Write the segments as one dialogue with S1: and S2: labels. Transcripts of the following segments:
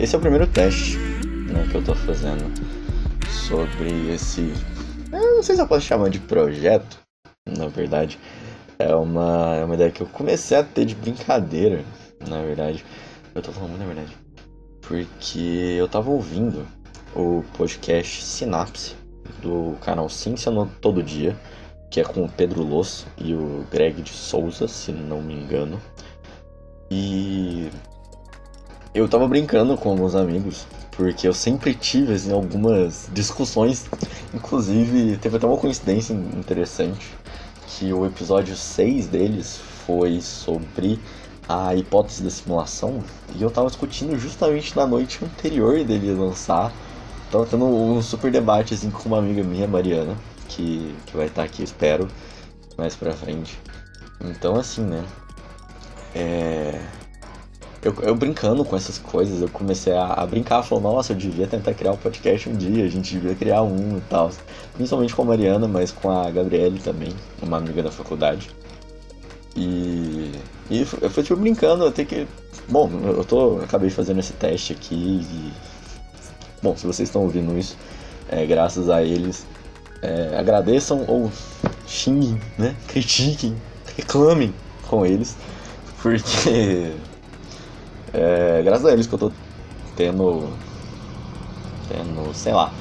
S1: esse é o primeiro teste né, que eu tô fazendo sobre esse. Eu não sei se eu posso chamar de projeto, na verdade. É uma, é uma ideia que eu comecei a ter de brincadeira, na verdade. Eu tô falando na verdade. Porque eu tava ouvindo o podcast Sinapse do canal Ciência no Todo Dia, que é com o Pedro Loss e o Greg de Souza, se não me engano. E eu tava brincando com alguns amigos, porque eu sempre tive assim, algumas discussões, inclusive teve até uma coincidência interessante, que o episódio 6 deles foi sobre a hipótese da simulação, e eu tava discutindo justamente na noite anterior dele lançar. Tava tendo um super debate assim com uma amiga minha, Mariana, que, que vai estar aqui, espero, mais pra frente. Então assim, né? É eu, eu, brincando com essas coisas, eu comecei a, a brincar, falando, nossa, eu devia tentar criar um podcast um dia, a gente devia criar um e tal. Principalmente com a Mariana, mas com a Gabriele também, uma amiga da faculdade. E, e eu fui tipo brincando, até que. Bom, eu tô. acabei fazendo esse teste aqui e. Bom, se vocês estão ouvindo isso, é, graças a eles, é, agradeçam ou xinguem, né? Critiquem, reclamem com eles, porque é, graças a eles que eu tô tendo, tendo, sei lá,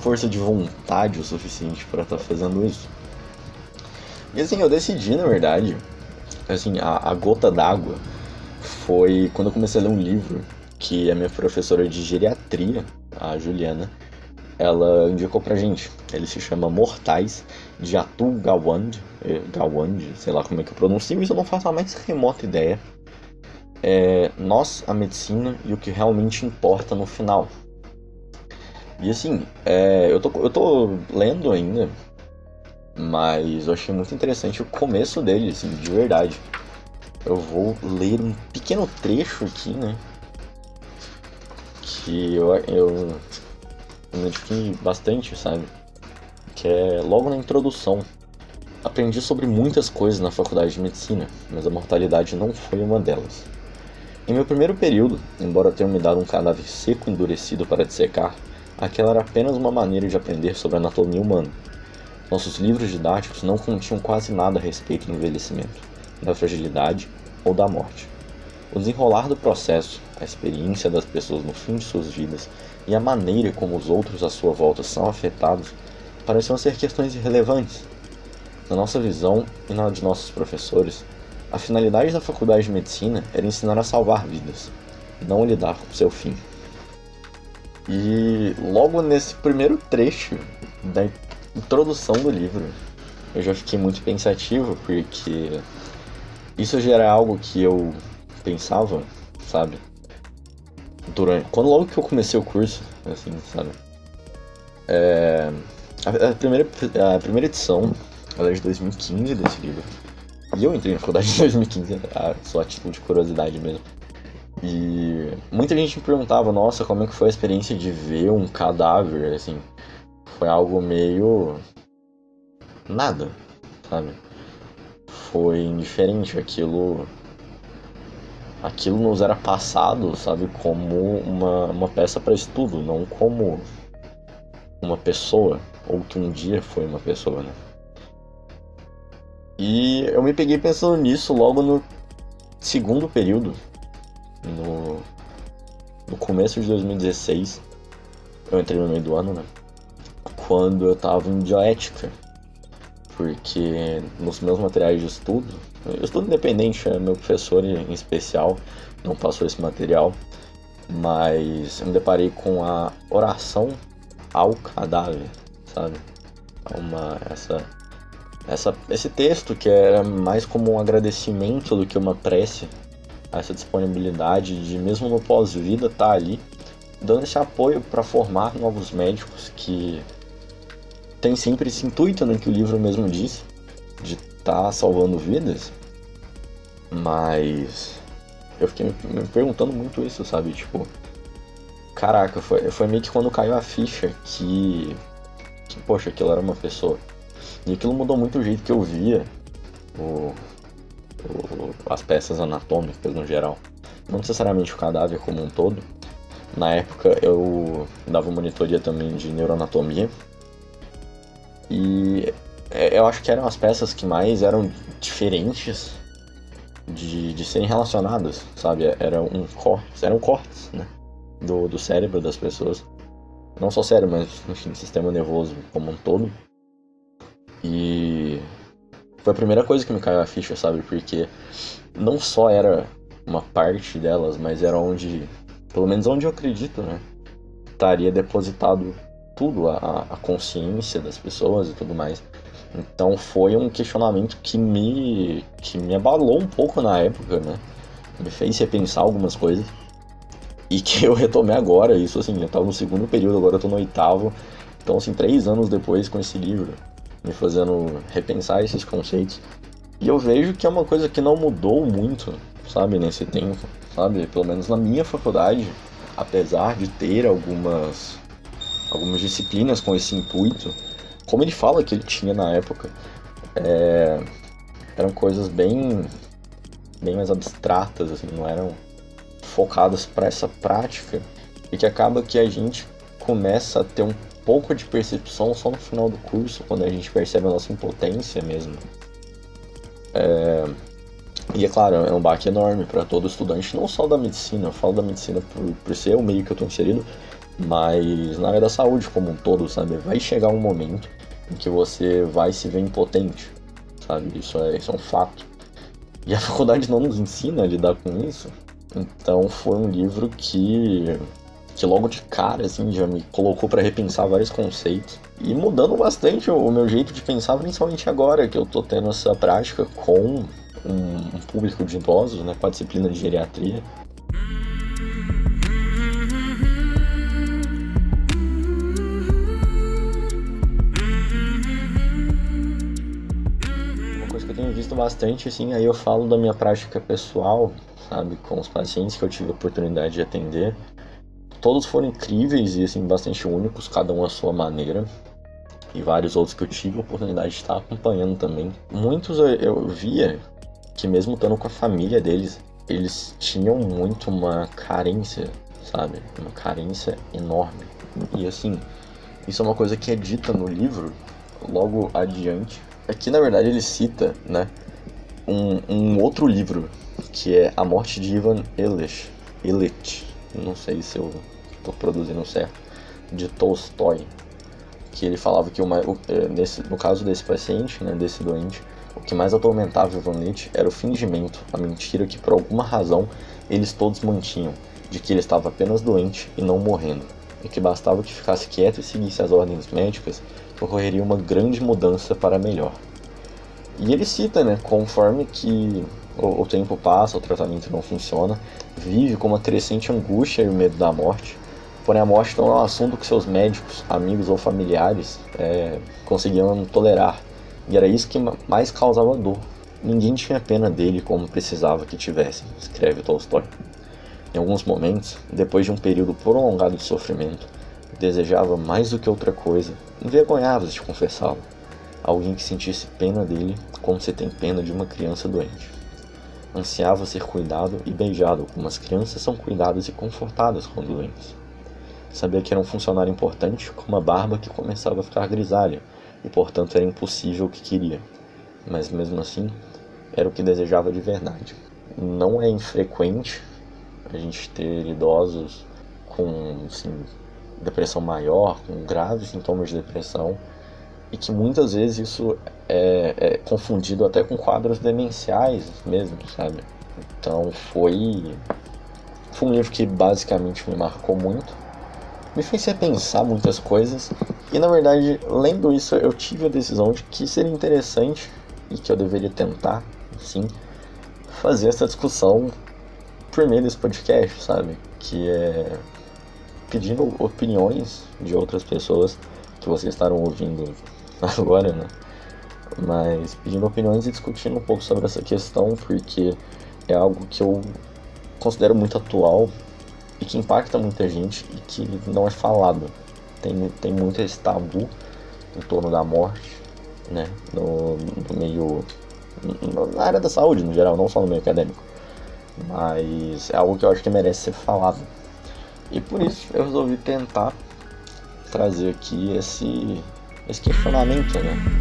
S1: força de vontade o suficiente para estar tá fazendo isso. E assim, eu decidi, na verdade, assim, a, a gota d'água foi quando eu comecei a ler um livro que a minha professora de geriatria, a Juliana, ela indicou pra gente. Ele se chama Mortais, de Atul Gawand, eh, Gawand, sei lá como é que eu pronuncio, mas eu não faço a mais remota ideia é nós, a medicina e o que realmente importa no final. E assim, é, eu, tô, eu tô lendo ainda, mas eu achei muito interessante o começo dele, assim, de verdade. Eu vou ler um pequeno trecho aqui, né? Que eu, eu me identifiquei bastante, sabe? Que é logo na introdução. Aprendi sobre muitas coisas na faculdade de medicina, mas a mortalidade não foi uma delas. Em meu primeiro período, embora tenham me dado um cadáver seco endurecido para dissecar, aquela era apenas uma maneira de aprender sobre a anatomia humana. Nossos livros didáticos não continham quase nada a respeito do envelhecimento, da fragilidade ou da morte. O desenrolar do processo, a experiência das pessoas no fim de suas vidas e a maneira como os outros à sua volta são afetados pareciam ser questões irrelevantes. Na nossa visão e na de nossos professores, a finalidade da faculdade de medicina era ensinar a salvar vidas, não lidar com seu fim. E logo nesse primeiro trecho da introdução do livro, eu já fiquei muito pensativo, porque isso já era algo que eu pensava, sabe? Durante, quando logo que eu comecei o curso, assim, sabe? É, a, a, primeira, a primeira edição, ela é de 2015 desse livro. E eu entrei na faculdade em 2015, só a título de curiosidade mesmo. E muita gente me perguntava, nossa, como é que foi a experiência de ver um cadáver, assim. Foi algo meio. nada, sabe? Foi indiferente, aquilo. Aquilo nos era passado, sabe, como uma, uma peça para estudo, não como uma pessoa, ou que um dia foi uma pessoa, né? E eu me peguei pensando nisso logo no segundo período, no, no começo de 2016. Eu entrei no meio do ano, né? Quando eu tava em bioética. Porque nos meus materiais de estudo, eu estudo independente, é meu professor em especial não passou esse material, mas eu me deparei com a oração ao cadáver, sabe? Uma, essa essa, esse texto, que era mais como um agradecimento do que uma prece, essa disponibilidade de, mesmo no pós-vida, estar tá ali, dando esse apoio para formar novos médicos que tem sempre esse intuito né, que o livro mesmo diz, de estar tá salvando vidas, mas eu fiquei me, perguntando muito isso, sabe? Tipo, caraca, foi, foi meio que quando caiu a ficha que, que, poxa, aquilo era uma pessoa. E aquilo mudou muito o jeito que eu via o, o, as peças anatômicas no geral. Não necessariamente o cadáver como um todo, Na época eu dava monitoria também de neuroanatomia. E é, eu acho que eram as peças que mais eram diferentes de, de serem relacionadas, sabe? Era um corte, eram cortes, né? Do, do cérebro das pessoas. Não só cérebro, mas enfim, sistema nervoso como um todo. E foi a primeira coisa que me caiu a ficha, sabe? Porque não só era uma parte delas, mas era onde, pelo menos onde eu acredito, né? Estaria depositado tudo, a, a consciência das pessoas e tudo mais. Então foi um questionamento que me, que me abalou um pouco na época, né? Me fez repensar algumas coisas. E que eu retomei agora, isso assim, eu tava no segundo período, agora eu tô no oitavo. Então, assim, três anos depois com esse livro, me fazendo repensar esses conceitos. E eu vejo que é uma coisa que não mudou muito, sabe, nesse tempo, sabe? Pelo menos na minha faculdade, apesar de ter algumas algumas disciplinas com esse intuito, como ele fala que ele tinha na época, é, eram coisas bem bem mais abstratas, assim, não eram focadas para essa prática e que acaba que a gente começa a ter um pouco de percepção só no final do curso, quando a gente percebe a nossa impotência mesmo. É... E é claro, é um baque enorme para todo estudante, não só da medicina, eu falo da medicina por, por ser o meio que eu estou inserido, mas na área da saúde como um todo, sabe? Vai chegar um momento em que você vai se ver impotente, sabe? Isso é, isso é um fato. E a faculdade não nos ensina a lidar com isso, então foi um livro que que logo de cara assim já me colocou para repensar vários conceitos. E mudando bastante o meu jeito de pensar, principalmente agora que eu tô tendo essa prática com um público de idosos, né, com a disciplina de geriatria. Uma coisa que eu tenho visto bastante, assim, aí eu falo da minha prática pessoal, sabe, com os pacientes que eu tive a oportunidade de atender, Todos foram incríveis e assim bastante únicos, cada um à sua maneira. E vários outros que eu tive a oportunidade de estar acompanhando também. Muitos eu, via que mesmo estando com a família deles, eles tinham muito uma carência, sabe? Uma carência enorme. E assim, isso é uma coisa que é dita no livro logo adiante. Aqui na verdade ele cita, né, um, um outro livro que é A Morte de Ivan Illich, Illich não sei se eu estou produzindo certo, de Tolstói, que ele falava que uma, é, nesse, no caso desse paciente, né, desse doente, o que mais atormentava Ivan Illich era o fingimento, a mentira que por alguma razão eles todos mantinham, de que ele estava apenas doente e não morrendo, e que bastava que ficasse quieto e seguisse as ordens médicas que ocorreria uma grande mudança para melhor. E ele cita, né, conforme que o, tempo passa, o tratamento não funciona, vive com uma crescente angústia e o medo da morte. Porém, a morte não é um assunto que seus médicos, amigos ou familiares é, conseguiam tolerar. E era isso que mais causava dor. Ninguém tinha pena dele como precisava que tivessem, escreve Tolstói. Em alguns momentos, depois de um período prolongado de sofrimento, desejava mais do que outra coisa, envergonhava-se de confessá-lo, alguém que sentisse pena dele como se tem pena de uma criança doente ansiava ser cuidado e beijado, como as crianças são cuidadas e confortadas quando doentes. Sabia que era um funcionário importante, com uma barba que começava a ficar grisalha, e portanto era impossível o que queria. Mas mesmo assim, era o que desejava de verdade. Não é infrequente a gente ter idosos com assim, depressão maior, com graves sintomas de depressão, e que muitas vezes isso é, é, confundido até com quadros demenciais mesmo, sabe? Então foi, foi um livro que basicamente me marcou muito, me fez repensar muitas coisas e na verdade, lendo isso, eu tive a decisão de que seria interessante e que eu deveria tentar, sim, fazer essa discussão por meio desse podcast, sabe? Que é pedindo opiniões de outras pessoas que vocês estarão ouvindo agora, né? Mas pedindo opiniões e discutindo um pouco sobre essa questão, porque é algo que eu considero muito atual e que impacta muita gente e que não é falado. Tem, tem muito esse tabu em torno da morte, né? No, no meio. na área da saúde no geral, não só no meio acadêmico. Mas é algo que eu acho que merece ser falado. E por isso eu resolvi tentar trazer aqui esse, esse questionamento, né?